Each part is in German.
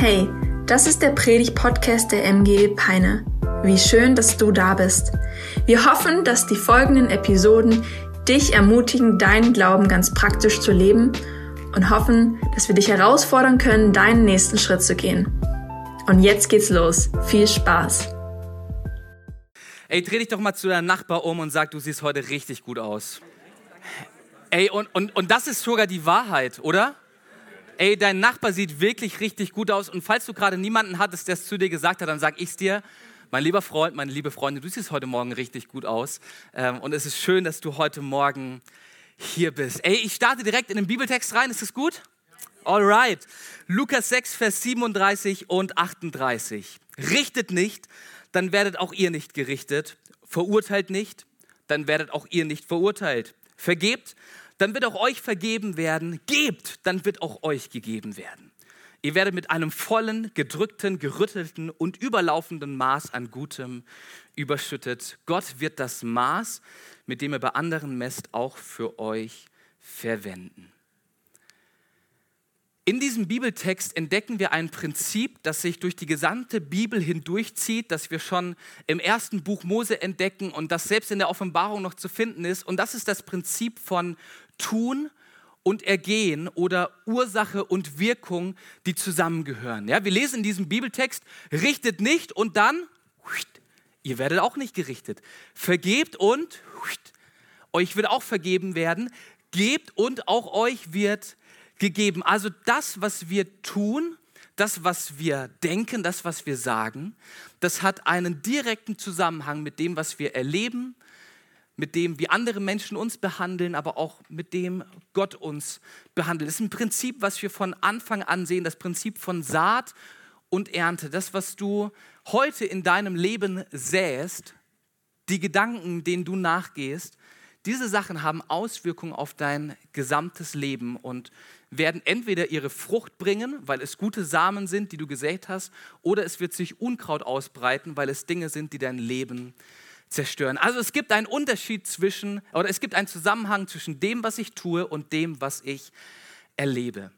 Hey, das ist der Predig-Podcast der MG Peine. Wie schön, dass du da bist. Wir hoffen, dass die folgenden Episoden dich ermutigen, deinen Glauben ganz praktisch zu leben und hoffen, dass wir dich herausfordern können, deinen nächsten Schritt zu gehen. Und jetzt geht's los. Viel Spaß. Ey, dreh dich doch mal zu deinem Nachbar um und sag, du siehst heute richtig gut aus. Ey, und, und, und das ist sogar die Wahrheit, oder? Ey, dein Nachbar sieht wirklich richtig gut aus. Und falls du gerade niemanden hattest, der es zu dir gesagt hat, dann sag ich es dir. Mein lieber Freund, meine liebe Freundin, du siehst heute Morgen richtig gut aus. Ähm, und es ist schön, dass du heute Morgen hier bist. Ey, ich starte direkt in den Bibeltext rein. Ist das gut? Alright. Lukas 6, Vers 37 und 38. Richtet nicht, dann werdet auch ihr nicht gerichtet. Verurteilt nicht, dann werdet auch ihr nicht verurteilt. Vergebt, dann wird auch euch vergeben werden. Gebt, dann wird auch euch gegeben werden. Ihr werdet mit einem vollen, gedrückten, gerüttelten und überlaufenden Maß an Gutem überschüttet. Gott wird das Maß, mit dem er bei anderen messt, auch für euch verwenden. In diesem Bibeltext entdecken wir ein Prinzip, das sich durch die gesamte Bibel hindurchzieht, das wir schon im ersten Buch Mose entdecken und das selbst in der Offenbarung noch zu finden ist. Und das ist das Prinzip von Tun und Ergehen oder Ursache und Wirkung, die zusammengehören. Ja, wir lesen in diesem Bibeltext, richtet nicht und dann, ihr werdet auch nicht gerichtet. Vergebt und euch wird auch vergeben werden. Gebt und auch euch wird gegeben. Also das, was wir tun, das, was wir denken, das, was wir sagen, das hat einen direkten Zusammenhang mit dem, was wir erleben, mit dem, wie andere Menschen uns behandeln, aber auch mit dem Gott uns behandelt. Das ist ein Prinzip, was wir von Anfang an sehen, das Prinzip von Saat und Ernte. Das, was du heute in deinem Leben säst, die Gedanken, denen du nachgehst, diese Sachen haben Auswirkungen auf dein gesamtes Leben und werden entweder ihre Frucht bringen, weil es gute Samen sind, die du gesät hast, oder es wird sich Unkraut ausbreiten, weil es Dinge sind, die dein Leben zerstören. Also es gibt einen Unterschied zwischen, oder es gibt einen Zusammenhang zwischen dem, was ich tue und dem, was ich erlebe.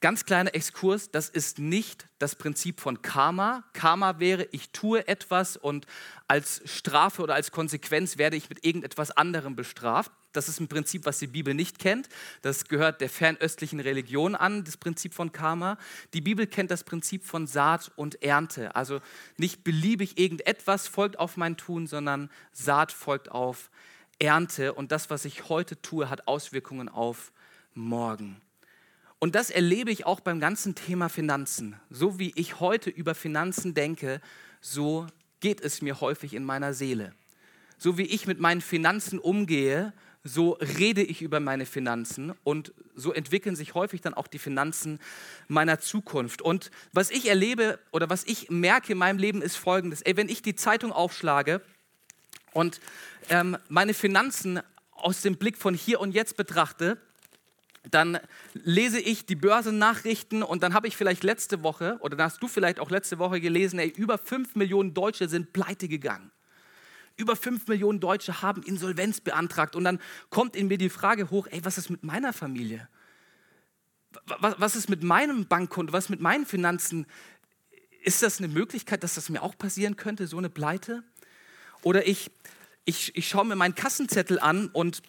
Ganz kleiner Exkurs, das ist nicht das Prinzip von Karma. Karma wäre, ich tue etwas und als Strafe oder als Konsequenz werde ich mit irgendetwas anderem bestraft. Das ist ein Prinzip, was die Bibel nicht kennt. Das gehört der fernöstlichen Religion an, das Prinzip von Karma. Die Bibel kennt das Prinzip von Saat und Ernte. Also nicht beliebig irgendetwas folgt auf mein Tun, sondern Saat folgt auf Ernte. Und das, was ich heute tue, hat Auswirkungen auf morgen. Und das erlebe ich auch beim ganzen Thema Finanzen. So wie ich heute über Finanzen denke, so geht es mir häufig in meiner Seele. So wie ich mit meinen Finanzen umgehe, so rede ich über meine Finanzen und so entwickeln sich häufig dann auch die Finanzen meiner Zukunft. Und was ich erlebe oder was ich merke in meinem Leben ist folgendes. Ey, wenn ich die Zeitung aufschlage und ähm, meine Finanzen aus dem Blick von hier und jetzt betrachte, dann lese ich die Börsennachrichten und dann habe ich vielleicht letzte Woche, oder dann hast du vielleicht auch letzte Woche gelesen, ey, über 5 Millionen Deutsche sind pleite gegangen. Über 5 Millionen Deutsche haben Insolvenz beantragt. Und dann kommt in mir die Frage hoch, ey, was ist mit meiner Familie? Was, was ist mit meinem Bankkonto? Was ist mit meinen Finanzen? Ist das eine Möglichkeit, dass das mir auch passieren könnte, so eine Pleite? Oder ich, ich, ich schaue mir meinen Kassenzettel an und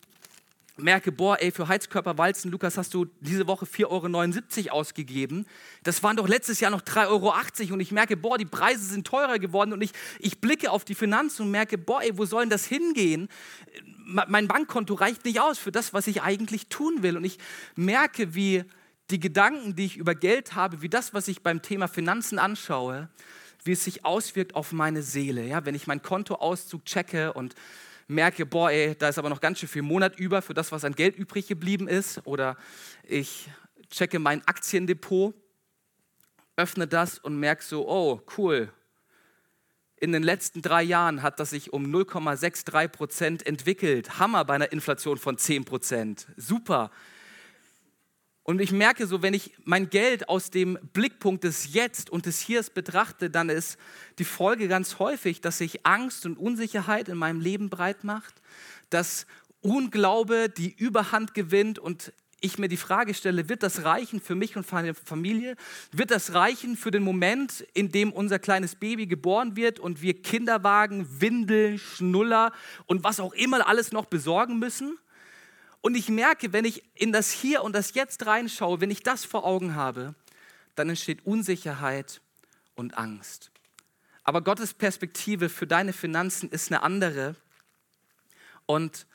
merke, boah, ey, für Heizkörperwalzen, Lukas, hast du diese Woche 4,79 Euro ausgegeben. Das waren doch letztes Jahr noch 3,80 Euro. Und ich merke, boah, die Preise sind teurer geworden. Und ich, ich blicke auf die Finanzen und merke, boah, ey, wo soll denn das hingehen? Mein Bankkonto reicht nicht aus für das, was ich eigentlich tun will. Und ich merke, wie die Gedanken, die ich über Geld habe, wie das, was ich beim Thema Finanzen anschaue, wie es sich auswirkt auf meine Seele. Ja, wenn ich meinen Kontoauszug checke und merke, boah, ey, da ist aber noch ganz schön viel Monat über für das, was an Geld übrig geblieben ist. Oder ich checke mein Aktiendepot, öffne das und merke so, oh, cool. In den letzten drei Jahren hat das sich um 0,63 Prozent entwickelt. Hammer bei einer Inflation von 10 Prozent. Super. Und ich merke so, wenn ich mein Geld aus dem Blickpunkt des Jetzt und des Hiers betrachte, dann ist die Folge ganz häufig, dass sich Angst und Unsicherheit in meinem Leben breit macht, dass Unglaube die Überhand gewinnt und ich mir die Frage stelle, wird das reichen für mich und für meine Familie? Wird das reichen für den Moment, in dem unser kleines Baby geboren wird und wir Kinderwagen, Windeln, Schnuller und was auch immer alles noch besorgen müssen? Und ich merke, wenn ich in das Hier und das Jetzt reinschaue, wenn ich das vor Augen habe, dann entsteht Unsicherheit und Angst. Aber Gottes Perspektive für deine Finanzen ist eine andere. Und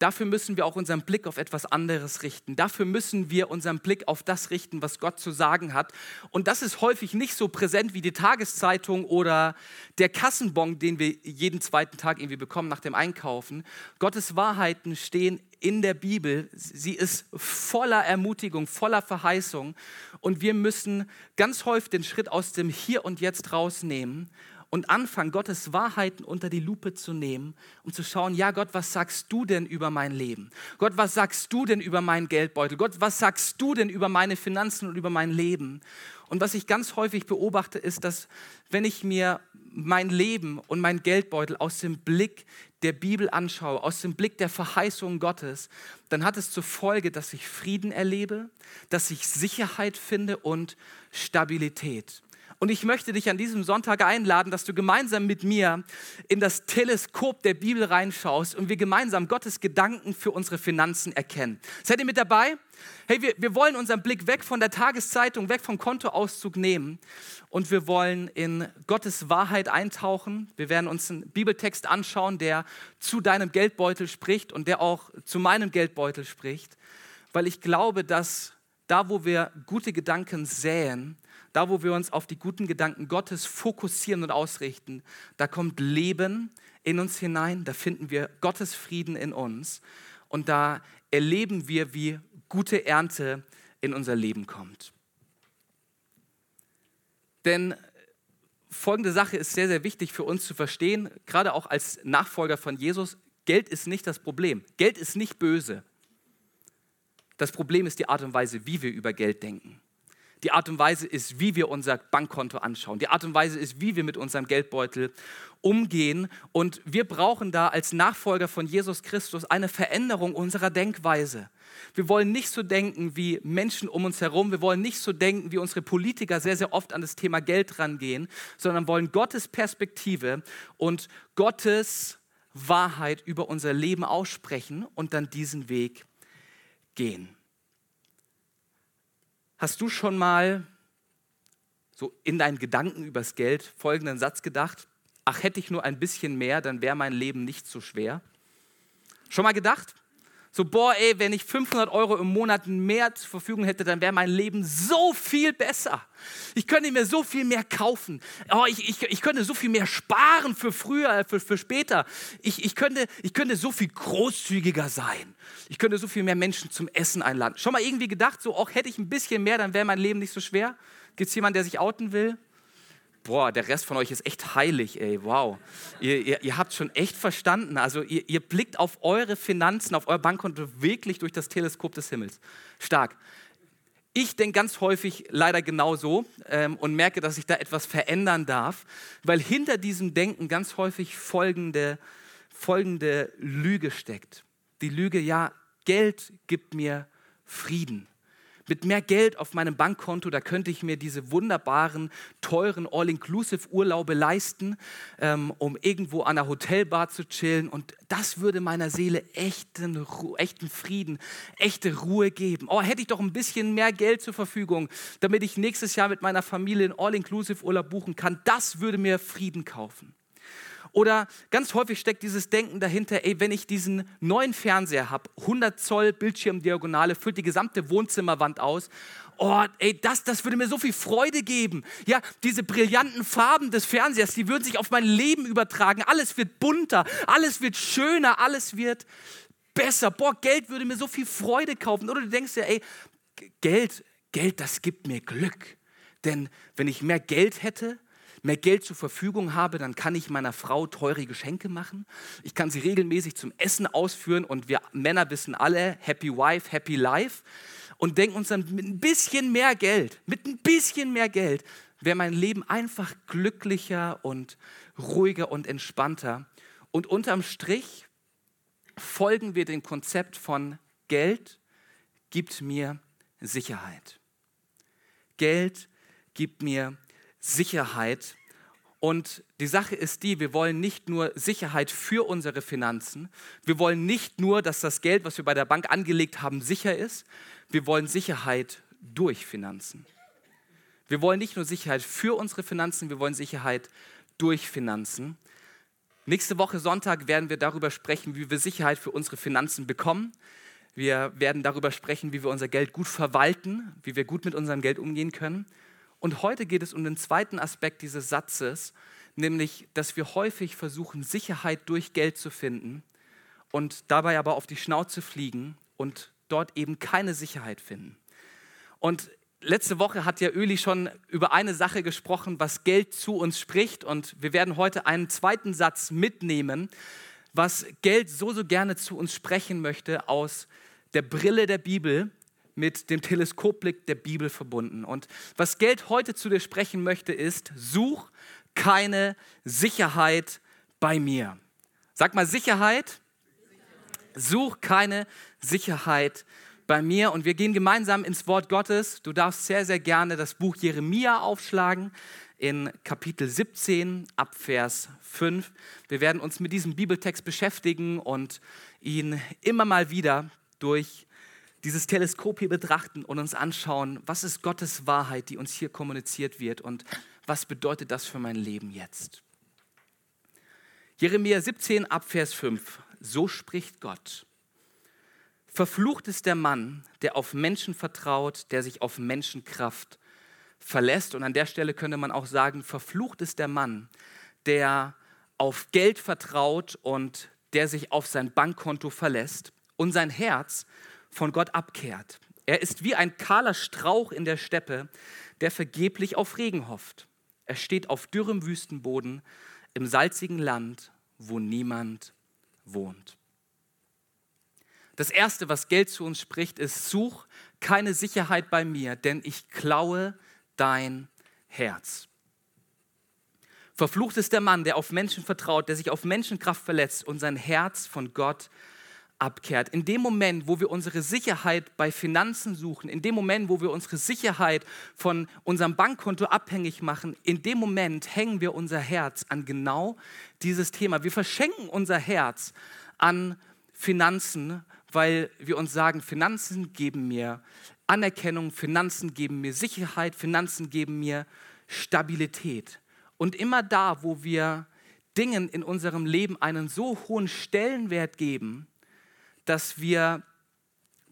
Dafür müssen wir auch unseren Blick auf etwas anderes richten. Dafür müssen wir unseren Blick auf das richten, was Gott zu sagen hat. Und das ist häufig nicht so präsent wie die Tageszeitung oder der Kassenbon, den wir jeden zweiten Tag irgendwie bekommen nach dem Einkaufen. Gottes Wahrheiten stehen in der Bibel. Sie ist voller Ermutigung, voller Verheißung. Und wir müssen ganz häufig den Schritt aus dem Hier und Jetzt rausnehmen und anfangen, Gottes Wahrheiten unter die Lupe zu nehmen, um zu schauen, ja Gott, was sagst du denn über mein Leben? Gott, was sagst du denn über meinen Geldbeutel? Gott, was sagst du denn über meine Finanzen und über mein Leben? Und was ich ganz häufig beobachte, ist, dass wenn ich mir mein Leben und mein Geldbeutel aus dem Blick der Bibel anschaue, aus dem Blick der Verheißung Gottes, dann hat es zur Folge, dass ich Frieden erlebe, dass ich Sicherheit finde und Stabilität. Und ich möchte dich an diesem Sonntag einladen, dass du gemeinsam mit mir in das Teleskop der Bibel reinschaust und wir gemeinsam Gottes Gedanken für unsere Finanzen erkennen. Seid ihr mit dabei? Hey, wir, wir wollen unseren Blick weg von der Tageszeitung, weg vom Kontoauszug nehmen und wir wollen in Gottes Wahrheit eintauchen. Wir werden uns einen Bibeltext anschauen, der zu deinem Geldbeutel spricht und der auch zu meinem Geldbeutel spricht, weil ich glaube, dass da, wo wir gute Gedanken säen, da wo wir uns auf die guten Gedanken Gottes fokussieren und ausrichten, da kommt Leben in uns hinein, da finden wir Gottes Frieden in uns und da erleben wir, wie gute Ernte in unser Leben kommt. Denn folgende Sache ist sehr, sehr wichtig für uns zu verstehen, gerade auch als Nachfolger von Jesus. Geld ist nicht das Problem. Geld ist nicht böse. Das Problem ist die Art und Weise, wie wir über Geld denken. Die Art und Weise ist, wie wir unser Bankkonto anschauen. Die Art und Weise ist, wie wir mit unserem Geldbeutel umgehen. Und wir brauchen da als Nachfolger von Jesus Christus eine Veränderung unserer Denkweise. Wir wollen nicht so denken wie Menschen um uns herum. Wir wollen nicht so denken, wie unsere Politiker sehr, sehr oft an das Thema Geld rangehen, sondern wollen Gottes Perspektive und Gottes Wahrheit über unser Leben aussprechen und dann diesen Weg gehen. Hast du schon mal so in deinen Gedanken übers Geld folgenden Satz gedacht? Ach, hätte ich nur ein bisschen mehr, dann wäre mein Leben nicht so schwer. Schon mal gedacht? So, boah, ey, wenn ich 500 Euro im Monat mehr zur Verfügung hätte, dann wäre mein Leben so viel besser. Ich könnte mir so viel mehr kaufen. Oh, ich, ich, ich könnte so viel mehr sparen für früher, äh, für, für später. Ich, ich, könnte, ich könnte so viel großzügiger sein. Ich könnte so viel mehr Menschen zum Essen einladen. Schon mal irgendwie gedacht, so, auch hätte ich ein bisschen mehr, dann wäre mein Leben nicht so schwer? Gibt es jemanden, der sich outen will? Boah, der Rest von euch ist echt heilig, ey, wow. Ihr, ihr, ihr habt schon echt verstanden. Also ihr, ihr, blickt auf eure Finanzen, auf euer Bankkonto wirklich durch das Teleskop des Himmels. Stark. Ich denke ganz häufig leider genauso ähm, und merke, dass ich da etwas verändern darf, weil hinter diesem Denken ganz häufig folgende, folgende Lüge steckt. Die Lüge, ja, Geld gibt mir Frieden. Mit mehr Geld auf meinem Bankkonto, da könnte ich mir diese wunderbaren, teuren All-Inclusive-Urlaube leisten, ähm, um irgendwo an der Hotelbar zu chillen. Und das würde meiner Seele echten, echten Frieden, echte Ruhe geben. Oh, hätte ich doch ein bisschen mehr Geld zur Verfügung, damit ich nächstes Jahr mit meiner Familie einen All-Inclusive-Urlaub buchen kann. Das würde mir Frieden kaufen. Oder ganz häufig steckt dieses Denken dahinter, ey, wenn ich diesen neuen Fernseher habe, 100 Zoll Bildschirmdiagonale, füllt die gesamte Wohnzimmerwand aus. Oh, ey, das, das würde mir so viel Freude geben. Ja, diese brillanten Farben des Fernsehers, die würden sich auf mein Leben übertragen. Alles wird bunter, alles wird schöner, alles wird besser. Boah, Geld würde mir so viel Freude kaufen. Oder du denkst ja, ey, Geld, Geld, das gibt mir Glück. Denn wenn ich mehr Geld hätte, mehr Geld zur Verfügung habe, dann kann ich meiner Frau teure Geschenke machen. Ich kann sie regelmäßig zum Essen ausführen und wir Männer wissen alle, Happy Wife, Happy Life. Und denken uns dann mit ein bisschen mehr Geld, mit ein bisschen mehr Geld, wäre mein Leben einfach glücklicher und ruhiger und entspannter. Und unterm Strich folgen wir dem Konzept von Geld gibt mir Sicherheit. Geld gibt mir Sicherheit. Und die Sache ist die, wir wollen nicht nur Sicherheit für unsere Finanzen, wir wollen nicht nur, dass das Geld, was wir bei der Bank angelegt haben, sicher ist, wir wollen Sicherheit durch Finanzen. Wir wollen nicht nur Sicherheit für unsere Finanzen, wir wollen Sicherheit durch Finanzen. Nächste Woche Sonntag werden wir darüber sprechen, wie wir Sicherheit für unsere Finanzen bekommen. Wir werden darüber sprechen, wie wir unser Geld gut verwalten, wie wir gut mit unserem Geld umgehen können. Und heute geht es um den zweiten Aspekt dieses Satzes, nämlich, dass wir häufig versuchen, Sicherheit durch Geld zu finden und dabei aber auf die Schnauze fliegen und dort eben keine Sicherheit finden. Und letzte Woche hat ja Öli schon über eine Sache gesprochen, was Geld zu uns spricht. Und wir werden heute einen zweiten Satz mitnehmen, was Geld so, so gerne zu uns sprechen möchte aus der Brille der Bibel mit dem Teleskopblick der Bibel verbunden. Und was Geld heute zu dir sprechen möchte, ist, such keine Sicherheit bei mir. Sag mal Sicherheit. Such keine Sicherheit bei mir. Und wir gehen gemeinsam ins Wort Gottes. Du darfst sehr, sehr gerne das Buch Jeremia aufschlagen in Kapitel 17 ab Vers 5. Wir werden uns mit diesem Bibeltext beschäftigen und ihn immer mal wieder durch dieses Teleskop hier betrachten und uns anschauen, was ist Gottes Wahrheit, die uns hier kommuniziert wird und was bedeutet das für mein Leben jetzt. Jeremia 17 ab Vers 5. So spricht Gott. Verflucht ist der Mann, der auf Menschen vertraut, der sich auf Menschenkraft verlässt. Und an der Stelle könnte man auch sagen, verflucht ist der Mann, der auf Geld vertraut und der sich auf sein Bankkonto verlässt und sein Herz von Gott abkehrt. Er ist wie ein kahler Strauch in der Steppe, der vergeblich auf Regen hofft. Er steht auf dürrem Wüstenboden im salzigen Land, wo niemand wohnt. Das Erste, was Geld zu uns spricht, ist, such keine Sicherheit bei mir, denn ich klaue dein Herz. Verflucht ist der Mann, der auf Menschen vertraut, der sich auf Menschenkraft verletzt und sein Herz von Gott abkehrt. In dem Moment, wo wir unsere Sicherheit bei Finanzen suchen, in dem Moment, wo wir unsere Sicherheit von unserem Bankkonto abhängig machen, in dem Moment hängen wir unser Herz an genau dieses Thema. Wir verschenken unser Herz an Finanzen, weil wir uns sagen, Finanzen geben mir Anerkennung, Finanzen geben mir Sicherheit, Finanzen geben mir Stabilität. Und immer da, wo wir Dingen in unserem Leben einen so hohen Stellenwert geben, dass wir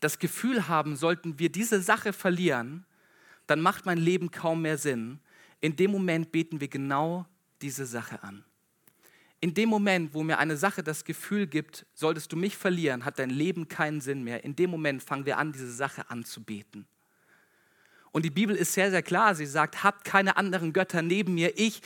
das Gefühl haben, sollten wir diese Sache verlieren, dann macht mein Leben kaum mehr Sinn. In dem Moment beten wir genau diese Sache an. In dem Moment, wo mir eine Sache das Gefühl gibt, solltest du mich verlieren, hat dein Leben keinen Sinn mehr. In dem Moment fangen wir an, diese Sache anzubeten. Und die Bibel ist sehr, sehr klar. Sie sagt, habt keine anderen Götter neben mir. Ich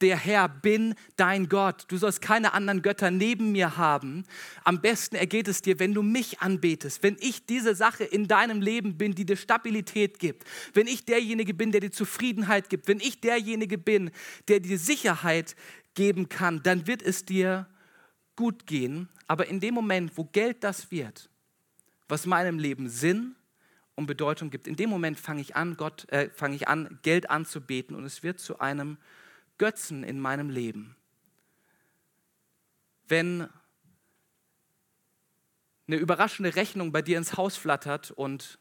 der Herr bin dein Gott. Du sollst keine anderen Götter neben mir haben. Am besten ergeht es dir, wenn du mich anbetest, wenn ich diese Sache in deinem Leben bin, die dir Stabilität gibt, wenn ich derjenige bin, der dir Zufriedenheit gibt, wenn ich derjenige bin, der dir Sicherheit geben kann, dann wird es dir gut gehen. Aber in dem Moment, wo Geld das wird, was meinem Leben Sinn und Bedeutung gibt, in dem Moment fange ich an, Gott, äh, fange ich an, Geld anzubeten und es wird zu einem Götzen in meinem Leben. Wenn eine überraschende Rechnung bei dir ins Haus flattert und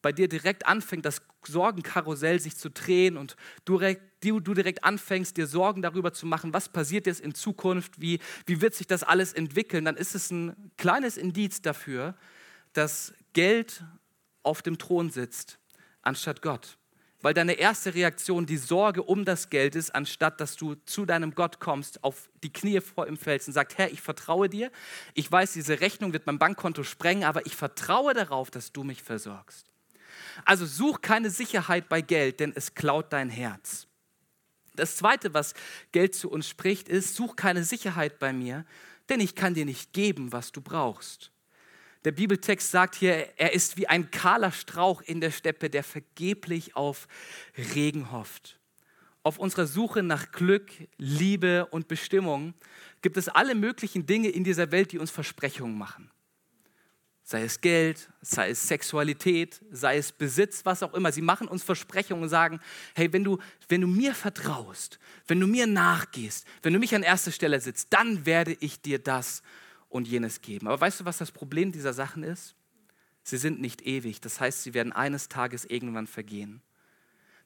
bei dir direkt anfängt, das Sorgenkarussell sich zu drehen und du du direkt anfängst, dir Sorgen darüber zu machen, was passiert jetzt in Zukunft, wie, wie wird sich das alles entwickeln, dann ist es ein kleines Indiz dafür, dass Geld auf dem Thron sitzt, anstatt Gott weil deine erste Reaktion die Sorge um das Geld ist, anstatt dass du zu deinem Gott kommst, auf die Knie vor ihm fällst und sagst, Herr, ich vertraue dir. Ich weiß, diese Rechnung wird mein Bankkonto sprengen, aber ich vertraue darauf, dass du mich versorgst. Also such keine Sicherheit bei Geld, denn es klaut dein Herz. Das Zweite, was Geld zu uns spricht, ist, such keine Sicherheit bei mir, denn ich kann dir nicht geben, was du brauchst. Der Bibeltext sagt hier, er ist wie ein kahler Strauch in der Steppe, der vergeblich auf Regen hofft. Auf unserer Suche nach Glück, Liebe und Bestimmung gibt es alle möglichen Dinge in dieser Welt, die uns Versprechungen machen. sei es Geld, sei es Sexualität, sei es Besitz, was auch immer. Sie machen uns Versprechungen und sagen, hey, wenn du, wenn du mir vertraust, wenn du mir nachgehst, wenn du mich an erster Stelle sitzt, dann werde ich dir das und jenes geben. Aber weißt du, was das Problem dieser Sachen ist? Sie sind nicht ewig. Das heißt, sie werden eines Tages irgendwann vergehen.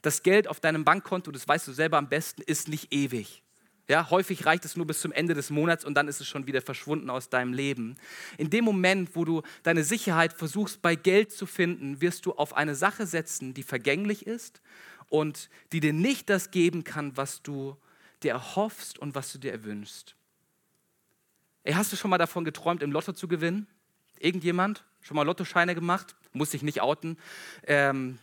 Das Geld auf deinem Bankkonto, das weißt du selber am besten, ist nicht ewig. Ja, häufig reicht es nur bis zum Ende des Monats und dann ist es schon wieder verschwunden aus deinem Leben. In dem Moment, wo du deine Sicherheit versuchst bei Geld zu finden, wirst du auf eine Sache setzen, die vergänglich ist und die dir nicht das geben kann, was du dir erhoffst und was du dir erwünschst. Ey, hast du schon mal davon geträumt, im Lotto zu gewinnen? Irgendjemand? Schon mal Lottoscheine gemacht? Muss ich nicht outen. Ähm,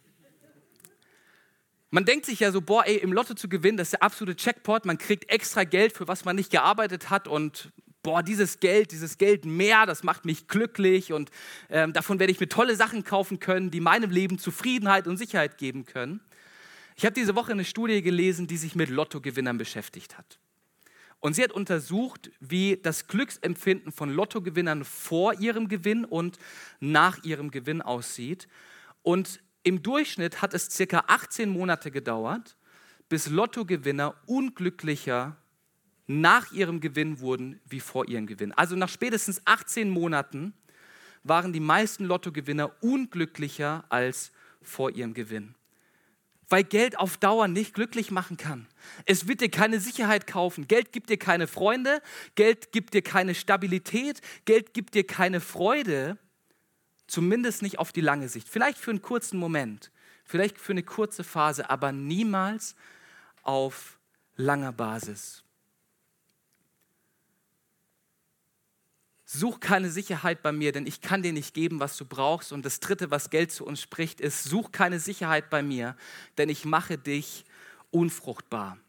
man denkt sich ja so, boah, ey, im Lotto zu gewinnen, das ist der absolute Checkpot. Man kriegt extra Geld, für was man nicht gearbeitet hat und boah, dieses Geld, dieses Geld mehr, das macht mich glücklich und ähm, davon werde ich mir tolle Sachen kaufen können, die meinem Leben Zufriedenheit und Sicherheit geben können. Ich habe diese Woche eine Studie gelesen, die sich mit Lottogewinnern beschäftigt hat. Und sie hat untersucht, wie das Glücksempfinden von Lottogewinnern vor ihrem Gewinn und nach ihrem Gewinn aussieht. Und im Durchschnitt hat es circa 18 Monate gedauert, bis Lottogewinner unglücklicher nach ihrem Gewinn wurden wie vor ihrem Gewinn. Also nach spätestens 18 Monaten waren die meisten Lottogewinner unglücklicher als vor ihrem Gewinn. Weil Geld auf Dauer nicht glücklich machen kann. Es wird dir keine Sicherheit kaufen. Geld gibt dir keine Freunde. Geld gibt dir keine Stabilität. Geld gibt dir keine Freude. Zumindest nicht auf die lange Sicht. Vielleicht für einen kurzen Moment, vielleicht für eine kurze Phase, aber niemals auf langer Basis. Such keine Sicherheit bei mir, denn ich kann dir nicht geben, was du brauchst. Und das Dritte, was Geld zu uns spricht, ist, such keine Sicherheit bei mir, denn ich mache dich unfruchtbar.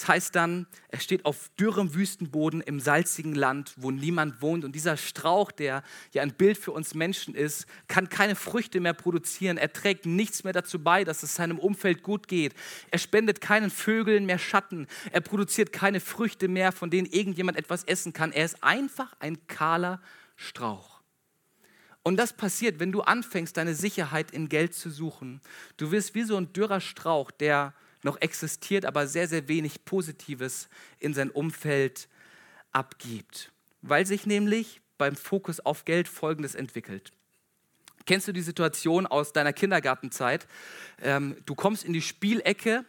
Das heißt dann, er steht auf dürrem Wüstenboden im salzigen Land, wo niemand wohnt. Und dieser Strauch, der ja ein Bild für uns Menschen ist, kann keine Früchte mehr produzieren. Er trägt nichts mehr dazu bei, dass es seinem Umfeld gut geht. Er spendet keinen Vögeln mehr Schatten. Er produziert keine Früchte mehr, von denen irgendjemand etwas essen kann. Er ist einfach ein kahler Strauch. Und das passiert, wenn du anfängst, deine Sicherheit in Geld zu suchen. Du wirst wie so ein dürrer Strauch, der noch existiert, aber sehr, sehr wenig Positives in sein Umfeld abgibt. Weil sich nämlich beim Fokus auf Geld Folgendes entwickelt. Kennst du die Situation aus deiner Kindergartenzeit? Ähm, du kommst in die Spielecke,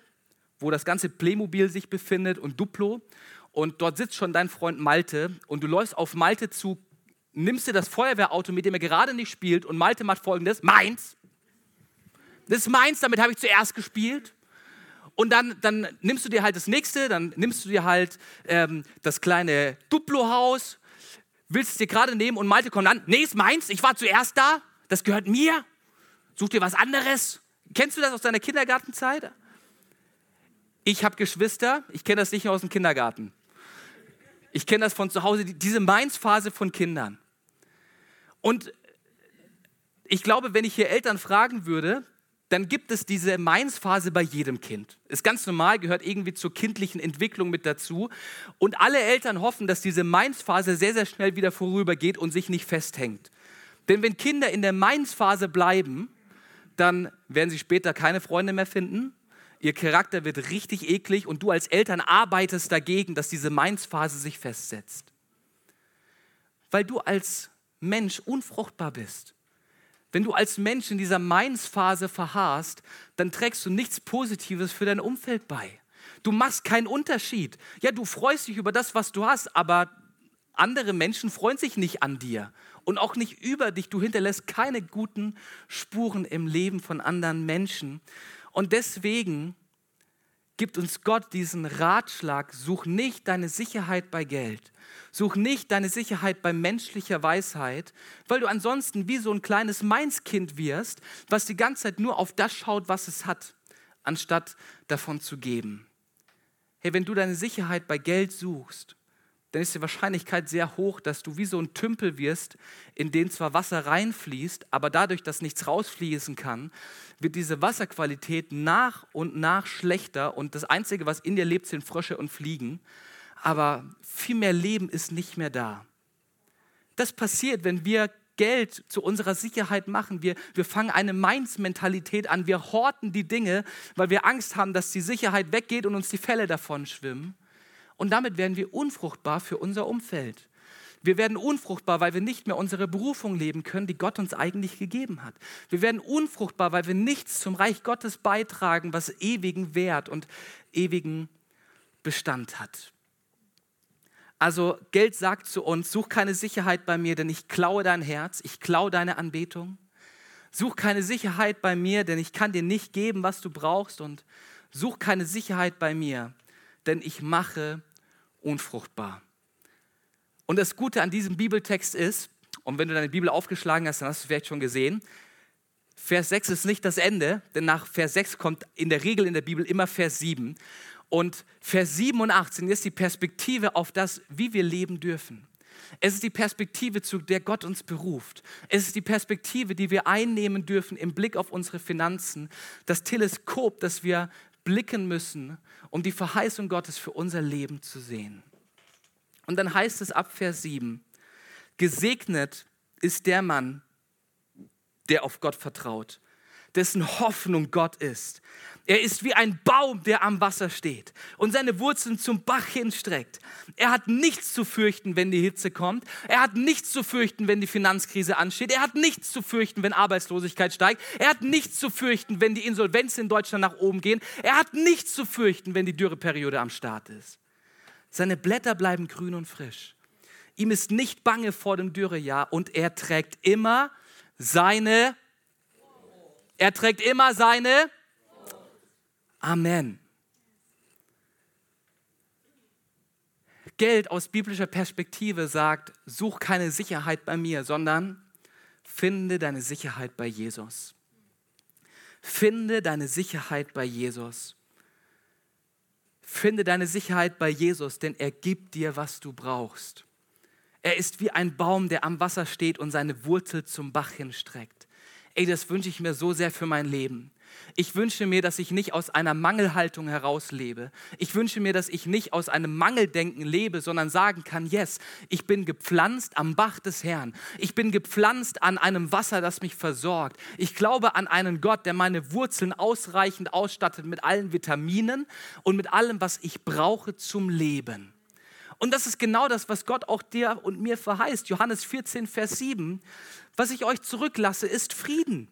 wo das ganze Playmobil sich befindet und Duplo. Und dort sitzt schon dein Freund Malte und du läufst auf Malte zu, nimmst dir das Feuerwehrauto, mit dem er gerade nicht spielt und Malte macht folgendes, meins. Das ist meins, damit habe ich zuerst gespielt. Und dann, dann nimmst du dir halt das nächste, dann nimmst du dir halt ähm, das kleine Duplo-Haus, willst es dir gerade nehmen und Malte kommt an, nee, ist meins, ich war zuerst da, das gehört mir, such dir was anderes. Kennst du das aus deiner Kindergartenzeit? Ich habe Geschwister, ich kenne das nicht nur aus dem Kindergarten. Ich kenne das von zu Hause, diese Meins-Phase von Kindern. Und ich glaube, wenn ich hier Eltern fragen würde, dann gibt es diese Mainz-Phase bei jedem Kind. Ist ganz normal, gehört irgendwie zur kindlichen Entwicklung mit dazu. Und alle Eltern hoffen, dass diese Mainz-Phase sehr, sehr schnell wieder vorübergeht und sich nicht festhängt. Denn wenn Kinder in der Mainz-Phase bleiben, dann werden sie später keine Freunde mehr finden. Ihr Charakter wird richtig eklig und du als Eltern arbeitest dagegen, dass diese Mainz-Phase sich festsetzt. Weil du als Mensch unfruchtbar bist. Wenn du als Mensch in dieser Meins-Phase verharrst, dann trägst du nichts Positives für dein Umfeld bei. Du machst keinen Unterschied. Ja, du freust dich über das, was du hast, aber andere Menschen freuen sich nicht an dir und auch nicht über dich. Du hinterlässt keine guten Spuren im Leben von anderen Menschen. Und deswegen gibt uns Gott diesen Ratschlag, such nicht deine Sicherheit bei Geld, Such nicht deine Sicherheit bei menschlicher Weisheit, weil du ansonsten wie so ein kleines Mainz-Kind wirst, was die ganze Zeit nur auf das schaut, was es hat, anstatt davon zu geben. Hey, wenn du deine Sicherheit bei Geld suchst, dann ist die Wahrscheinlichkeit sehr hoch, dass du wie so ein Tümpel wirst, in den zwar Wasser reinfließt, aber dadurch, dass nichts rausfließen kann, wird diese Wasserqualität nach und nach schlechter und das Einzige, was in dir lebt, sind Frösche und Fliegen aber viel mehr Leben ist nicht mehr da. Das passiert, wenn wir Geld zu unserer Sicherheit machen. Wir, wir fangen eine Mainz-Mentalität an. Wir horten die Dinge, weil wir Angst haben, dass die Sicherheit weggeht und uns die Fälle davon schwimmen. Und damit werden wir unfruchtbar für unser Umfeld. Wir werden unfruchtbar, weil wir nicht mehr unsere Berufung leben können, die Gott uns eigentlich gegeben hat. Wir werden unfruchtbar, weil wir nichts zum Reich Gottes beitragen, was ewigen Wert und ewigen Bestand hat. Also Geld sagt zu uns, such keine Sicherheit bei mir, denn ich klaue dein Herz, ich klaue deine Anbetung. Such keine Sicherheit bei mir, denn ich kann dir nicht geben, was du brauchst. Und such keine Sicherheit bei mir, denn ich mache unfruchtbar. Und das Gute an diesem Bibeltext ist, und wenn du deine Bibel aufgeschlagen hast, dann hast du es vielleicht schon gesehen, Vers 6 ist nicht das Ende, denn nach Vers 6 kommt in der Regel in der Bibel immer Vers 7. Und Vers 7 und 18 ist die Perspektive auf das, wie wir leben dürfen. Es ist die Perspektive, zu der Gott uns beruft. Es ist die Perspektive, die wir einnehmen dürfen im Blick auf unsere Finanzen. Das Teleskop, das wir blicken müssen, um die Verheißung Gottes für unser Leben zu sehen. Und dann heißt es ab Vers 7, gesegnet ist der Mann, der auf Gott vertraut, dessen Hoffnung Gott ist. Er ist wie ein Baum, der am Wasser steht und seine Wurzeln zum Bach hinstreckt. Er hat nichts zu fürchten, wenn die Hitze kommt. Er hat nichts zu fürchten, wenn die Finanzkrise ansteht. Er hat nichts zu fürchten, wenn Arbeitslosigkeit steigt. Er hat nichts zu fürchten, wenn die Insolvenzen in Deutschland nach oben gehen. Er hat nichts zu fürchten, wenn die Dürreperiode am Start ist. Seine Blätter bleiben grün und frisch. Ihm ist nicht bange vor dem Dürrejahr und er trägt immer seine er trägt immer seine Amen. Geld aus biblischer Perspektive sagt, such keine Sicherheit bei mir, sondern finde deine Sicherheit bei Jesus. Finde deine Sicherheit bei Jesus. Finde deine Sicherheit bei Jesus, denn er gibt dir, was du brauchst. Er ist wie ein Baum, der am Wasser steht und seine Wurzel zum Bach hinstreckt. Ey, das wünsche ich mir so sehr für mein Leben. Ich wünsche mir, dass ich nicht aus einer Mangelhaltung heraus lebe. Ich wünsche mir, dass ich nicht aus einem Mangeldenken lebe, sondern sagen kann, yes, ich bin gepflanzt am Bach des Herrn. Ich bin gepflanzt an einem Wasser, das mich versorgt. Ich glaube an einen Gott, der meine Wurzeln ausreichend ausstattet mit allen Vitaminen und mit allem, was ich brauche zum Leben. Und das ist genau das, was Gott auch dir und mir verheißt. Johannes 14, Vers 7. Was ich euch zurücklasse, ist Frieden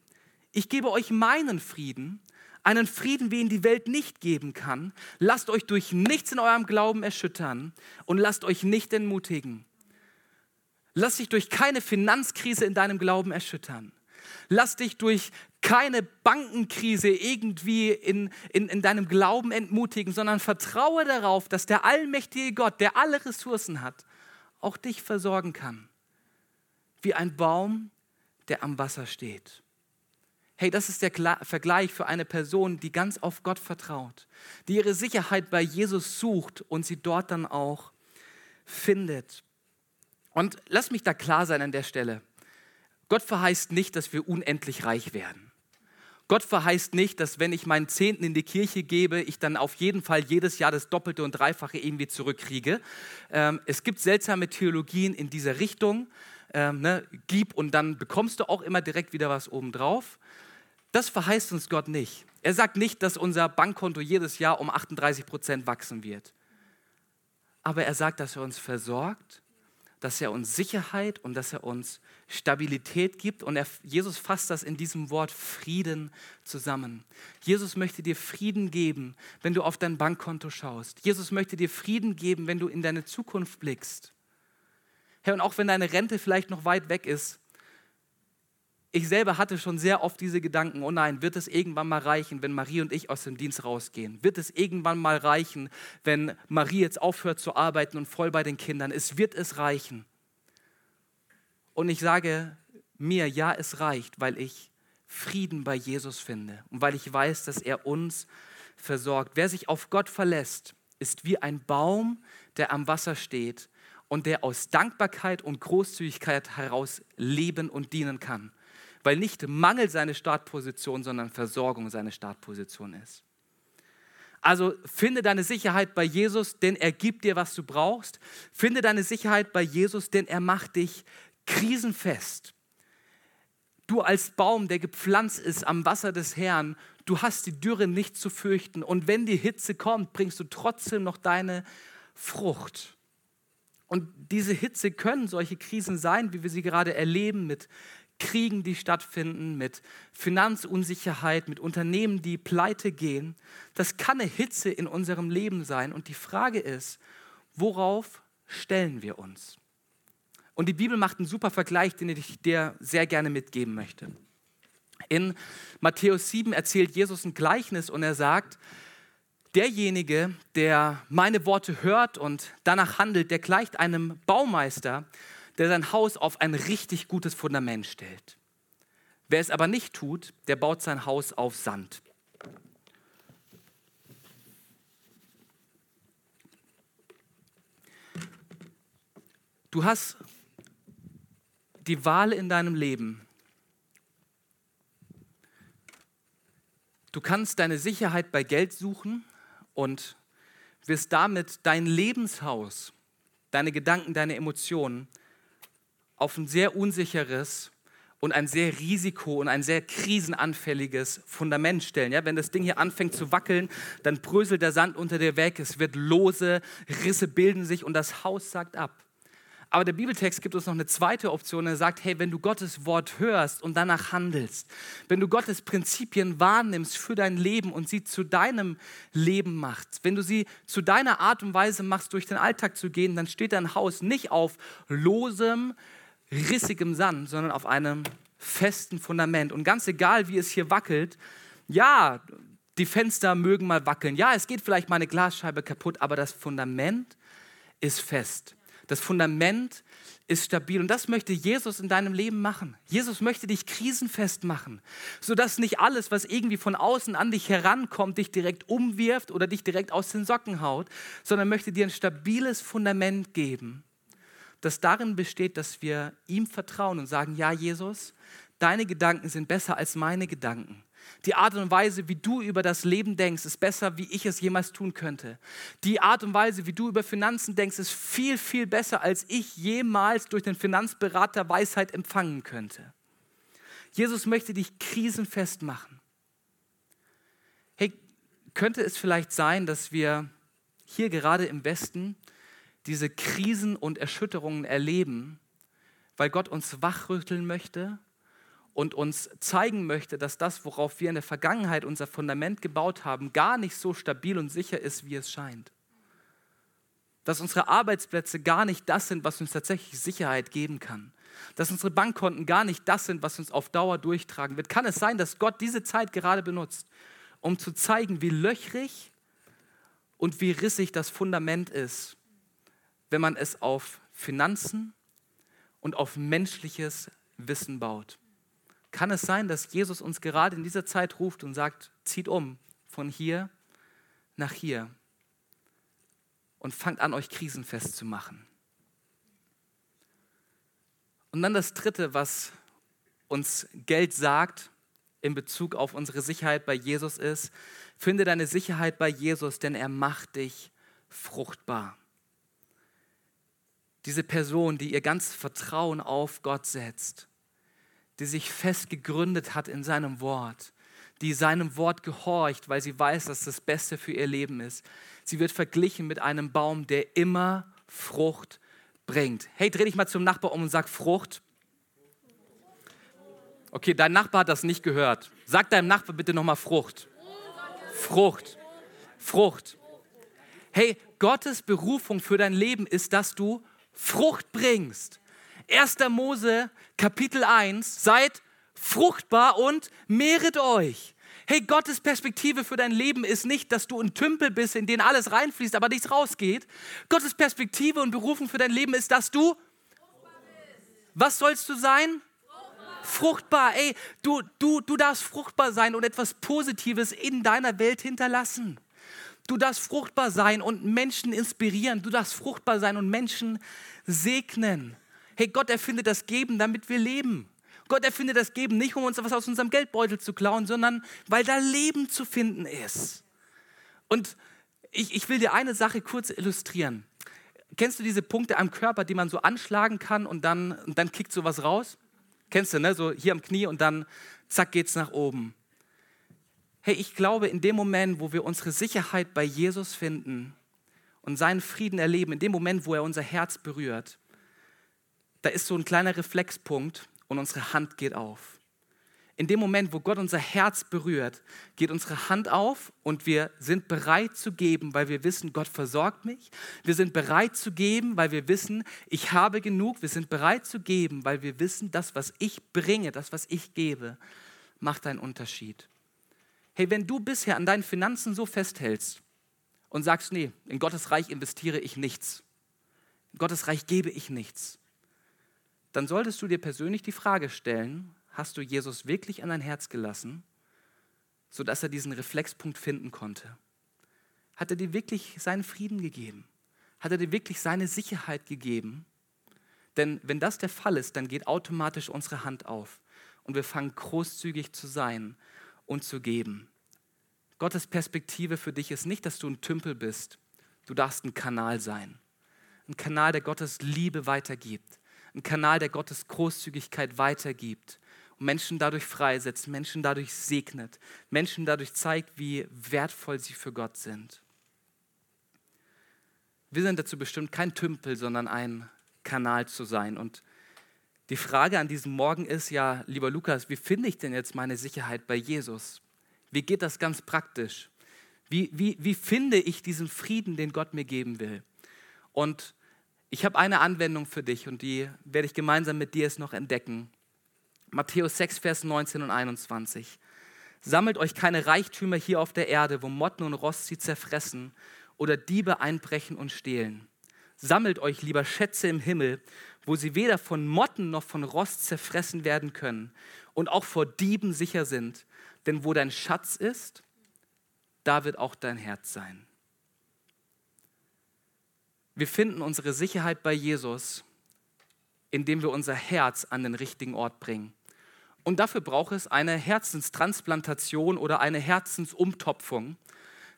ich gebe euch meinen Frieden, einen Frieden, wie ihn die Welt nicht geben kann. Lasst euch durch nichts in eurem Glauben erschüttern und lasst euch nicht entmutigen. Lass dich durch keine Finanzkrise in deinem Glauben erschüttern. Lass dich durch keine Bankenkrise irgendwie in, in, in deinem Glauben entmutigen, sondern vertraue darauf, dass der allmächtige Gott, der alle Ressourcen hat, auch dich versorgen kann. Wie ein Baum, der am Wasser steht. Hey, das ist der Vergleich für eine Person, die ganz auf Gott vertraut, die ihre Sicherheit bei Jesus sucht und sie dort dann auch findet. Und lass mich da klar sein an der Stelle. Gott verheißt nicht, dass wir unendlich reich werden. Gott verheißt nicht, dass wenn ich meinen Zehnten in die Kirche gebe, ich dann auf jeden Fall jedes Jahr das Doppelte und Dreifache irgendwie zurückkriege. Ähm, es gibt seltsame Theologien in dieser Richtung. Ähm, ne? Gib und dann bekommst du auch immer direkt wieder was obendrauf. Das verheißt uns Gott nicht. Er sagt nicht, dass unser Bankkonto jedes Jahr um 38 Prozent wachsen wird. Aber er sagt, dass er uns versorgt, dass er uns Sicherheit und dass er uns Stabilität gibt. Und er, Jesus fasst das in diesem Wort Frieden zusammen. Jesus möchte dir Frieden geben, wenn du auf dein Bankkonto schaust. Jesus möchte dir Frieden geben, wenn du in deine Zukunft blickst. Herr, und auch wenn deine Rente vielleicht noch weit weg ist, ich selber hatte schon sehr oft diese Gedanken, oh nein, wird es irgendwann mal reichen, wenn Marie und ich aus dem Dienst rausgehen? Wird es irgendwann mal reichen, wenn Marie jetzt aufhört zu arbeiten und voll bei den Kindern ist? Wird es reichen? Und ich sage mir, ja, es reicht, weil ich Frieden bei Jesus finde und weil ich weiß, dass er uns versorgt. Wer sich auf Gott verlässt, ist wie ein Baum, der am Wasser steht und der aus Dankbarkeit und Großzügigkeit heraus leben und dienen kann weil nicht Mangel seine Startposition, sondern Versorgung seine Startposition ist. Also finde deine Sicherheit bei Jesus, denn er gibt dir, was du brauchst. Finde deine Sicherheit bei Jesus, denn er macht dich krisenfest. Du als Baum, der gepflanzt ist am Wasser des Herrn, du hast die Dürre nicht zu fürchten. Und wenn die Hitze kommt, bringst du trotzdem noch deine Frucht. Und diese Hitze können solche Krisen sein, wie wir sie gerade erleben, mit Kriegen, die stattfinden, mit Finanzunsicherheit, mit Unternehmen, die pleite gehen. Das kann eine Hitze in unserem Leben sein. Und die Frage ist, worauf stellen wir uns? Und die Bibel macht einen super Vergleich, den ich dir sehr gerne mitgeben möchte. In Matthäus 7 erzählt Jesus ein Gleichnis und er sagt, derjenige, der meine Worte hört und danach handelt, der gleicht einem Baumeister, der sein Haus auf ein richtig gutes Fundament stellt. Wer es aber nicht tut, der baut sein Haus auf Sand. Du hast die Wahl in deinem Leben. Du kannst deine Sicherheit bei Geld suchen und wirst damit dein Lebenshaus, deine Gedanken, deine Emotionen auf ein sehr unsicheres und ein sehr risiko- und ein sehr krisenanfälliges Fundament stellen. Ja, wenn das Ding hier anfängt zu wackeln, dann bröselt der Sand unter dir weg, es wird lose, Risse bilden sich und das Haus sagt ab. Aber der Bibeltext gibt uns noch eine zweite Option. Er sagt, hey, wenn du Gottes Wort hörst und danach handelst, wenn du Gottes Prinzipien wahrnimmst für dein Leben und sie zu deinem Leben machst, wenn du sie zu deiner Art und Weise machst, durch den Alltag zu gehen, dann steht dein Haus nicht auf losem, rissigem Sand, sondern auf einem festen Fundament. Und ganz egal, wie es hier wackelt, ja, die Fenster mögen mal wackeln. Ja, es geht vielleicht mal eine Glasscheibe kaputt, aber das Fundament ist fest. Das Fundament ist stabil. Und das möchte Jesus in deinem Leben machen. Jesus möchte dich krisenfest machen, sodass nicht alles, was irgendwie von außen an dich herankommt, dich direkt umwirft oder dich direkt aus den Socken haut, sondern möchte dir ein stabiles Fundament geben, das darin besteht, dass wir ihm vertrauen und sagen, ja Jesus, deine Gedanken sind besser als meine Gedanken. Die Art und Weise, wie du über das Leben denkst, ist besser, wie ich es jemals tun könnte. Die Art und Weise, wie du über Finanzen denkst, ist viel, viel besser, als ich jemals durch den Finanzberater Weisheit empfangen könnte. Jesus möchte dich krisenfest machen. Hey, könnte es vielleicht sein, dass wir hier gerade im Westen diese Krisen und Erschütterungen erleben, weil Gott uns wachrütteln möchte und uns zeigen möchte, dass das, worauf wir in der Vergangenheit unser Fundament gebaut haben, gar nicht so stabil und sicher ist, wie es scheint. Dass unsere Arbeitsplätze gar nicht das sind, was uns tatsächlich Sicherheit geben kann. Dass unsere Bankkonten gar nicht das sind, was uns auf Dauer durchtragen wird. Kann es sein, dass Gott diese Zeit gerade benutzt, um zu zeigen, wie löchrig und wie rissig das Fundament ist, wenn man es auf Finanzen und auf menschliches Wissen baut. Kann es sein, dass Jesus uns gerade in dieser Zeit ruft und sagt, zieht um von hier nach hier und fangt an, euch krisenfest zu machen? Und dann das Dritte, was uns Geld sagt in Bezug auf unsere Sicherheit bei Jesus ist, finde deine Sicherheit bei Jesus, denn er macht dich fruchtbar. Diese Person, die ihr ganzes Vertrauen auf Gott setzt die sich fest gegründet hat in seinem Wort, die seinem Wort gehorcht, weil sie weiß, dass das Beste für ihr Leben ist. Sie wird verglichen mit einem Baum, der immer Frucht bringt. Hey, dreh dich mal zum Nachbar um und sag Frucht. Okay, dein Nachbar hat das nicht gehört. Sag deinem Nachbar bitte nochmal Frucht. Frucht. Frucht. Hey, Gottes Berufung für dein Leben ist, dass du Frucht bringst. 1. Mose Kapitel 1, seid fruchtbar und mehret euch. Hey, Gottes Perspektive für dein Leben ist nicht, dass du ein Tümpel bist, in den alles reinfließt, aber nichts rausgeht. Gottes Perspektive und Berufung für dein Leben ist, dass du. Was sollst du sein? Fruchtbar. Ey, du, du, du darfst fruchtbar sein und etwas Positives in deiner Welt hinterlassen. Du darfst fruchtbar sein und Menschen inspirieren. Du darfst fruchtbar sein und Menschen segnen. Hey, Gott erfindet das Geben, damit wir leben. Gott erfindet das Geben nicht, um uns etwas aus unserem Geldbeutel zu klauen, sondern weil da Leben zu finden ist. Und ich, ich will dir eine Sache kurz illustrieren. Kennst du diese Punkte am Körper, die man so anschlagen kann und dann, und dann kickt sowas raus? Kennst du, ne? So hier am Knie und dann zack geht's nach oben. Hey, ich glaube, in dem Moment, wo wir unsere Sicherheit bei Jesus finden und seinen Frieden erleben, in dem Moment, wo er unser Herz berührt, da ist so ein kleiner Reflexpunkt und unsere Hand geht auf in dem Moment, wo Gott unser Herz berührt, geht unsere Hand auf und wir sind bereit zu geben, weil wir wissen, Gott versorgt mich. Wir sind bereit zu geben, weil wir wissen, ich habe genug. Wir sind bereit zu geben, weil wir wissen, das, was ich bringe, das, was ich gebe, macht einen Unterschied. Hey, wenn du bisher an deinen Finanzen so festhältst und sagst, nee, in Gottes Reich investiere ich nichts, in Gottes Reich gebe ich nichts, dann solltest du dir persönlich die Frage stellen, hast du Jesus wirklich an dein Herz gelassen, sodass er diesen Reflexpunkt finden konnte? Hat er dir wirklich seinen Frieden gegeben? Hat er dir wirklich seine Sicherheit gegeben? Denn wenn das der Fall ist, dann geht automatisch unsere Hand auf und wir fangen großzügig zu sein und zu geben. Gottes Perspektive für dich ist nicht, dass du ein Tümpel bist. Du darfst ein Kanal sein. Ein Kanal, der Gottes Liebe weitergibt. Ein Kanal, der Gottes Großzügigkeit weitergibt Menschen dadurch freisetzt, Menschen dadurch segnet, Menschen dadurch zeigt, wie wertvoll sie für Gott sind. Wir sind dazu bestimmt, kein Tümpel, sondern ein Kanal zu sein. Und die Frage an diesem Morgen ist ja, lieber Lukas, wie finde ich denn jetzt meine Sicherheit bei Jesus? Wie geht das ganz praktisch? Wie, wie, wie finde ich diesen Frieden, den Gott mir geben will? Und ich habe eine Anwendung für dich und die werde ich gemeinsam mit dir jetzt noch entdecken. Matthäus 6, Vers 19 und 21. Sammelt euch keine Reichtümer hier auf der Erde, wo Motten und Rost sie zerfressen oder Diebe einbrechen und stehlen. Sammelt euch lieber Schätze im Himmel, wo sie weder von Motten noch von Rost zerfressen werden können und auch vor Dieben sicher sind. Denn wo dein Schatz ist, da wird auch dein Herz sein. Wir finden unsere Sicherheit bei Jesus, indem wir unser Herz an den richtigen Ort bringen. Und dafür braucht es eine Herzenstransplantation oder eine Herzensumtopfung.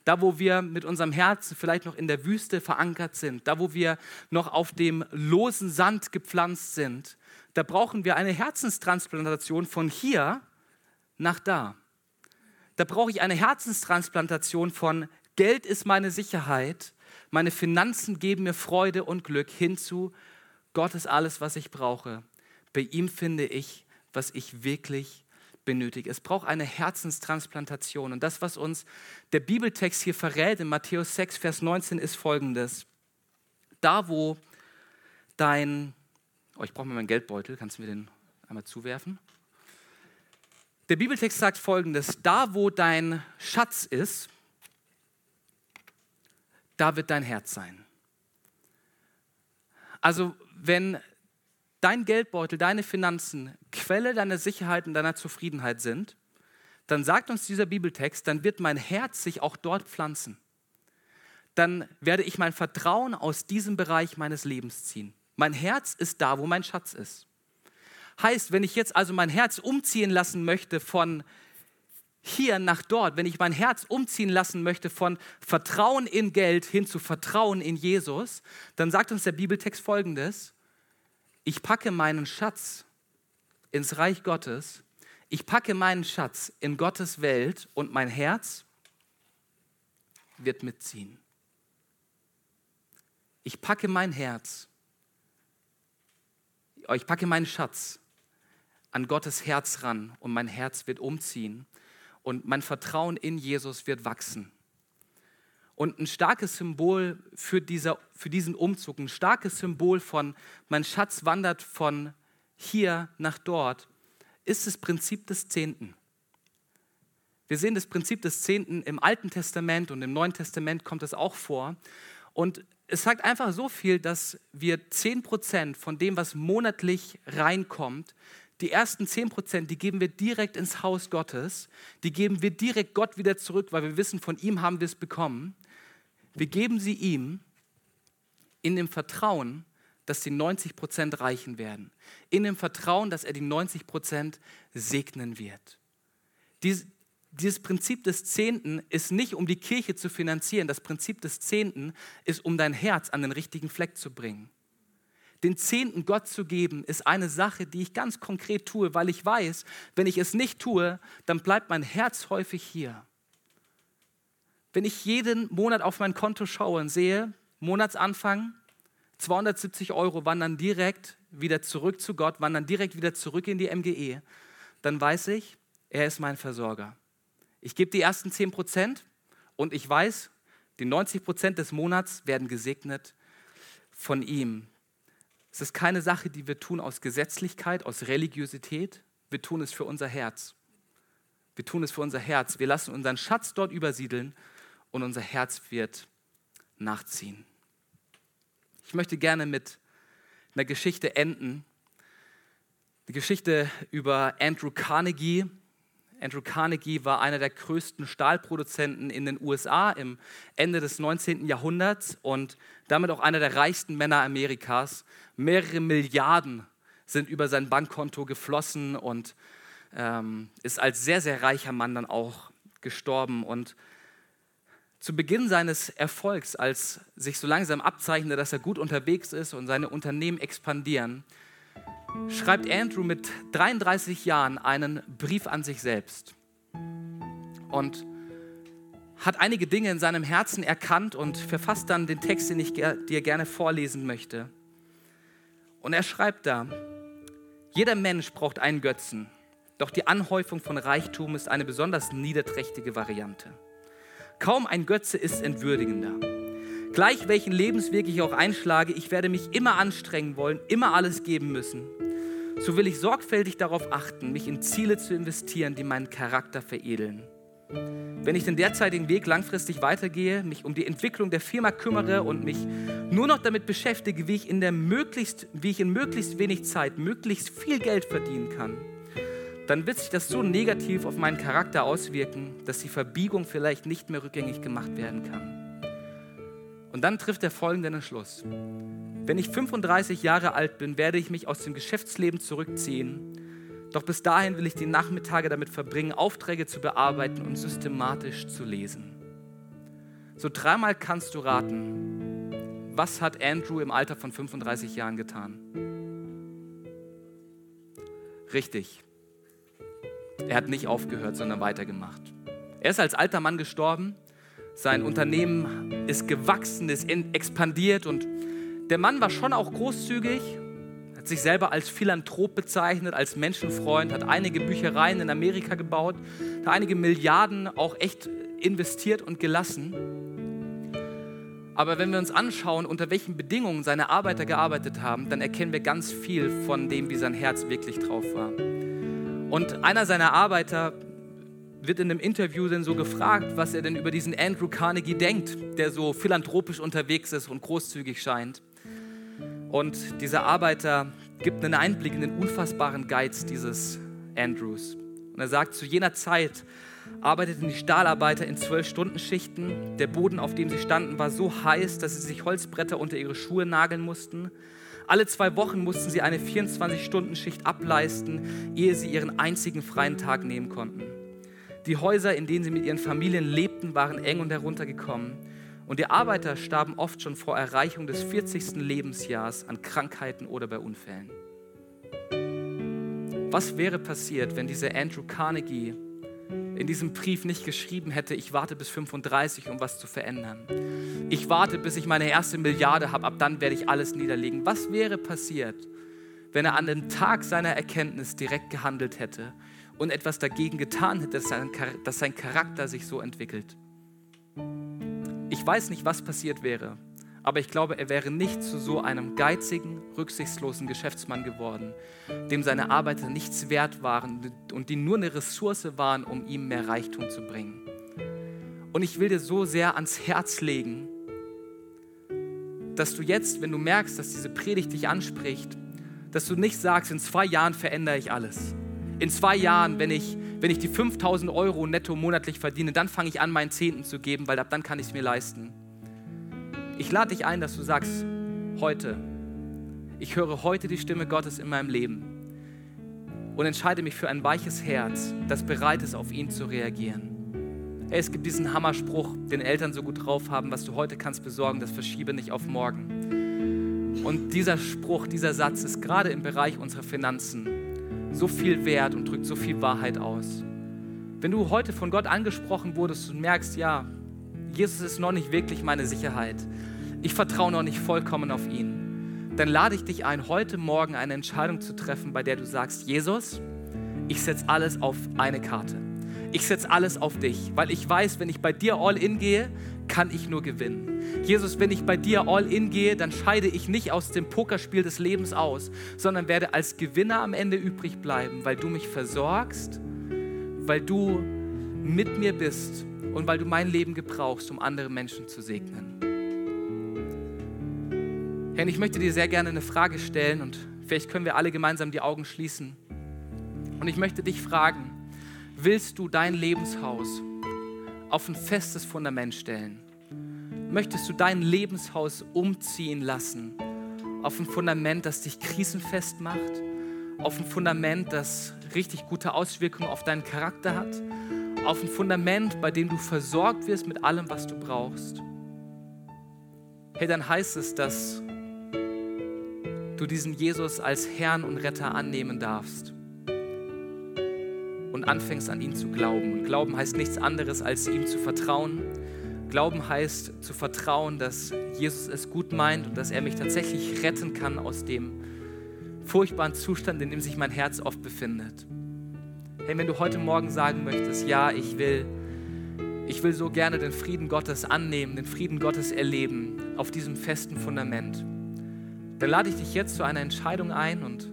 Da, wo wir mit unserem Herzen vielleicht noch in der Wüste verankert sind, da, wo wir noch auf dem losen Sand gepflanzt sind, da brauchen wir eine Herzenstransplantation von hier nach da. Da brauche ich eine Herzenstransplantation von Geld ist meine Sicherheit, meine Finanzen geben mir Freude und Glück hinzu, Gott ist alles, was ich brauche. Bei ihm finde ich was ich wirklich benötige. Es braucht eine Herzenstransplantation. Und das, was uns der Bibeltext hier verrät in Matthäus 6, Vers 19, ist folgendes. Da, wo dein, oh, ich brauche mal meinen Geldbeutel, kannst du mir den einmal zuwerfen? Der Bibeltext sagt folgendes, da, wo dein Schatz ist, da wird dein Herz sein. Also wenn dein Geldbeutel, deine Finanzen Quelle deiner Sicherheit und deiner Zufriedenheit sind, dann sagt uns dieser Bibeltext, dann wird mein Herz sich auch dort pflanzen. Dann werde ich mein Vertrauen aus diesem Bereich meines Lebens ziehen. Mein Herz ist da, wo mein Schatz ist. Heißt, wenn ich jetzt also mein Herz umziehen lassen möchte von hier nach dort, wenn ich mein Herz umziehen lassen möchte von Vertrauen in Geld hin zu Vertrauen in Jesus, dann sagt uns der Bibeltext folgendes, ich packe meinen Schatz ins Reich Gottes, ich packe meinen Schatz in Gottes Welt und mein Herz wird mitziehen. Ich packe mein Herz, ich packe meinen Schatz an Gottes Herz ran und mein Herz wird umziehen und mein Vertrauen in Jesus wird wachsen. Und ein starkes Symbol für, dieser, für diesen Umzug, ein starkes Symbol von, mein Schatz wandert von hier nach dort, ist das Prinzip des Zehnten. Wir sehen das Prinzip des Zehnten im Alten Testament und im Neuen Testament kommt es auch vor. Und es sagt einfach so viel, dass wir zehn Prozent von dem, was monatlich reinkommt, die ersten zehn Prozent, die geben wir direkt ins Haus Gottes, die geben wir direkt Gott wieder zurück, weil wir wissen, von ihm haben wir es bekommen. Wir geben sie ihm in dem Vertrauen, dass die 90 Prozent reichen werden. In dem Vertrauen, dass er die 90 Prozent segnen wird. Dies, dieses Prinzip des Zehnten ist nicht, um die Kirche zu finanzieren. Das Prinzip des Zehnten ist, um dein Herz an den richtigen Fleck zu bringen. Den Zehnten Gott zu geben, ist eine Sache, die ich ganz konkret tue, weil ich weiß, wenn ich es nicht tue, dann bleibt mein Herz häufig hier. Wenn ich jeden Monat auf mein Konto schaue und sehe, Monatsanfang, 270 Euro wandern direkt wieder zurück zu Gott, wandern direkt wieder zurück in die MGE, dann weiß ich, er ist mein Versorger. Ich gebe die ersten 10 Prozent und ich weiß, die 90 Prozent des Monats werden gesegnet von ihm. Es ist keine Sache, die wir tun aus Gesetzlichkeit, aus Religiosität. Wir tun es für unser Herz. Wir tun es für unser Herz. Wir lassen unseren Schatz dort übersiedeln und unser Herz wird nachziehen. Ich möchte gerne mit einer Geschichte enden. Die Geschichte über Andrew Carnegie. Andrew Carnegie war einer der größten Stahlproduzenten in den USA im Ende des 19. Jahrhunderts und damit auch einer der reichsten Männer Amerikas. Mehrere Milliarden sind über sein Bankkonto geflossen und ähm, ist als sehr, sehr reicher Mann dann auch gestorben. Und zu Beginn seines Erfolgs, als sich so langsam abzeichnete, dass er gut unterwegs ist und seine Unternehmen expandieren, schreibt Andrew mit 33 Jahren einen Brief an sich selbst und hat einige Dinge in seinem Herzen erkannt und verfasst dann den Text, den ich dir gerne vorlesen möchte. Und er schreibt da, jeder Mensch braucht einen Götzen, doch die Anhäufung von Reichtum ist eine besonders niederträchtige Variante. Kaum ein Götze ist entwürdigender. Gleich welchen Lebensweg ich auch einschlage, ich werde mich immer anstrengen wollen, immer alles geben müssen. So will ich sorgfältig darauf achten, mich in Ziele zu investieren, die meinen Charakter veredeln. Wenn ich den derzeitigen Weg langfristig weitergehe, mich um die Entwicklung der Firma kümmere und mich nur noch damit beschäftige, wie ich in, der möglichst, wie ich in möglichst wenig Zeit möglichst viel Geld verdienen kann, dann wird sich das so negativ auf meinen Charakter auswirken, dass die Verbiegung vielleicht nicht mehr rückgängig gemacht werden kann. Und dann trifft er folgenden Entschluss. Wenn ich 35 Jahre alt bin, werde ich mich aus dem Geschäftsleben zurückziehen. Doch bis dahin will ich die Nachmittage damit verbringen, Aufträge zu bearbeiten und systematisch zu lesen. So dreimal kannst du raten, was hat Andrew im Alter von 35 Jahren getan? Richtig. Er hat nicht aufgehört, sondern weitergemacht. Er ist als alter Mann gestorben sein Unternehmen ist gewachsen, ist expandiert und der Mann war schon auch großzügig, hat sich selber als Philanthrop bezeichnet, als Menschenfreund, hat einige Büchereien in Amerika gebaut, hat einige Milliarden auch echt investiert und gelassen. Aber wenn wir uns anschauen, unter welchen Bedingungen seine Arbeiter gearbeitet haben, dann erkennen wir ganz viel von dem, wie sein Herz wirklich drauf war. Und einer seiner Arbeiter wird in einem Interview denn so gefragt, was er denn über diesen Andrew Carnegie denkt, der so philanthropisch unterwegs ist und großzügig scheint. Und dieser Arbeiter gibt einen Einblick in den unfassbaren Geiz dieses Andrews. Und er sagt, zu jener Zeit arbeiteten die Stahlarbeiter in Zwölf-Stunden-Schichten. Der Boden, auf dem sie standen, war so heiß, dass sie sich Holzbretter unter ihre Schuhe nageln mussten. Alle zwei Wochen mussten sie eine 24-Stunden-Schicht ableisten, ehe sie ihren einzigen freien Tag nehmen konnten. Die Häuser, in denen sie mit ihren Familien lebten, waren eng und heruntergekommen. Und die Arbeiter starben oft schon vor Erreichung des 40. Lebensjahrs an Krankheiten oder bei Unfällen. Was wäre passiert, wenn dieser Andrew Carnegie in diesem Brief nicht geschrieben hätte, ich warte bis 35, um was zu verändern. Ich warte, bis ich meine erste Milliarde habe, ab dann werde ich alles niederlegen. Was wäre passiert, wenn er an dem Tag seiner Erkenntnis direkt gehandelt hätte und etwas dagegen getan hätte, dass sein, Charakter sich so entwickelt. Ich weiß nicht, was passiert wäre, aber ich glaube, er wäre nicht zu so einem geizigen, rücksichtslosen Geschäftsmann geworden, dem seine Arbeiter nichts wert waren und die nur eine Ressource waren, um ihm mehr Reichtum zu bringen. Und ich will dir so sehr ans Herz legen, dass du jetzt, wenn du merkst, dass diese Predigt dich anspricht, dass du nicht sagst, in zwei Jahren verändere ich alles in zwei Jahren, wenn ich, wenn ich die 5000 Euro netto monatlich verdiene, dann fange ich an, meinen Zehnten zu geben, weil ab dann kann ich es mir leisten. Ich lade dich ein, dass du sagst, heute, ich höre heute die Stimme Gottes in meinem Leben und entscheide mich für ein weiches Herz, das bereit ist, auf ihn zu reagieren. Es gibt diesen Hammerspruch, den Eltern so gut drauf haben, was du heute kannst besorgen, das verschiebe nicht auf morgen. Und dieser Spruch, dieser Satz ist gerade im Bereich unserer Finanzen so viel wert und drückt so viel Wahrheit aus. Wenn du heute von Gott angesprochen wurdest und merkst, ja, Jesus ist noch nicht wirklich meine Sicherheit, ich vertraue noch nicht vollkommen auf ihn, dann lade ich dich ein, heute Morgen eine Entscheidung zu treffen, bei der du sagst, Jesus, ich setze alles auf eine Karte. Ich setze alles auf dich, weil ich weiß, wenn ich bei dir all in gehe, kann ich nur gewinnen. Jesus, wenn ich bei dir all in gehe, dann scheide ich nicht aus dem Pokerspiel des Lebens aus, sondern werde als Gewinner am Ende übrig bleiben, weil du mich versorgst, weil du mit mir bist und weil du mein Leben gebrauchst, um andere Menschen zu segnen. Herr, ich möchte dir sehr gerne eine Frage stellen und vielleicht können wir alle gemeinsam die Augen schließen. Und ich möchte dich fragen, willst du dein Lebenshaus auf ein festes Fundament stellen? Möchtest du dein Lebenshaus umziehen lassen auf ein Fundament, das dich krisenfest macht? Auf ein Fundament, das richtig gute Auswirkungen auf deinen Charakter hat? Auf ein Fundament, bei dem du versorgt wirst mit allem, was du brauchst? Hey, dann heißt es, dass du diesen Jesus als Herrn und Retter annehmen darfst und anfängst an ihn zu glauben. Und Glauben heißt nichts anderes, als ihm zu vertrauen. Glauben heißt zu vertrauen, dass Jesus es gut meint und dass er mich tatsächlich retten kann aus dem furchtbaren Zustand, in dem sich mein Herz oft befindet. Hey, wenn du heute Morgen sagen möchtest, ja, ich will, ich will so gerne den Frieden Gottes annehmen, den Frieden Gottes erleben auf diesem festen Fundament, dann lade ich dich jetzt zu einer Entscheidung ein und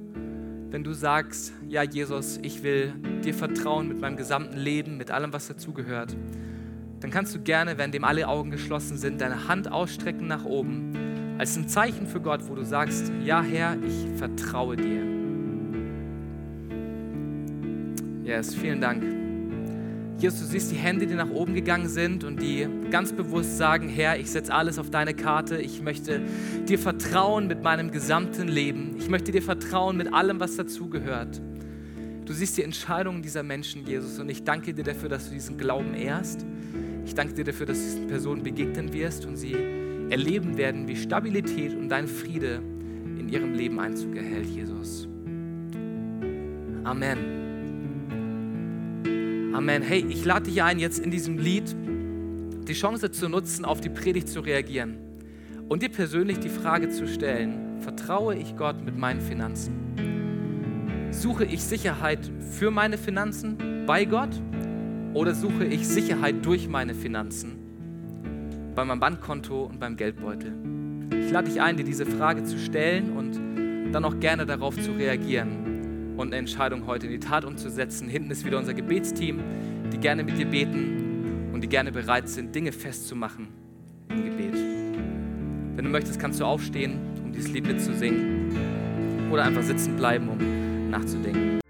wenn du sagst, ja Jesus, ich will dir vertrauen mit meinem gesamten Leben, mit allem, was dazugehört, dann kannst du gerne, wenn dem alle Augen geschlossen sind, deine Hand ausstrecken nach oben, als ein Zeichen für Gott, wo du sagst, ja Herr, ich vertraue dir. Yes, vielen Dank. Jesus, du siehst die Hände, die nach oben gegangen sind und die ganz bewusst sagen, Herr, ich setze alles auf deine Karte. Ich möchte dir vertrauen mit meinem gesamten Leben. Ich möchte dir vertrauen mit allem, was dazugehört. Du siehst die Entscheidungen dieser Menschen, Jesus, und ich danke dir dafür, dass du diesen Glauben ehrst. Ich danke dir dafür, dass du diesen Personen begegnen wirst und sie erleben werden, wie Stabilität und dein Friede in ihrem Leben Einzug erhält, Jesus. Amen. Amen. Hey, ich lade dich ein, jetzt in diesem Lied die Chance zu nutzen, auf die Predigt zu reagieren und dir persönlich die Frage zu stellen, vertraue ich Gott mit meinen Finanzen? Suche ich Sicherheit für meine Finanzen bei Gott oder suche ich Sicherheit durch meine Finanzen bei meinem Bankkonto und beim Geldbeutel? Ich lade dich ein, dir diese Frage zu stellen und dann auch gerne darauf zu reagieren und eine Entscheidung heute in die Tat umzusetzen. Hinten ist wieder unser Gebetsteam, die gerne mit dir beten und die gerne bereit sind, Dinge festzumachen im Gebet. Wenn du möchtest, kannst du aufstehen, um dieses Lied mitzusingen oder einfach sitzen bleiben, um nachzudenken.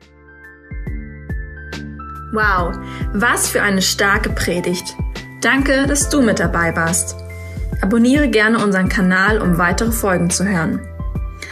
Wow, was für eine starke Predigt. Danke, dass du mit dabei warst. Abonniere gerne unseren Kanal, um weitere Folgen zu hören.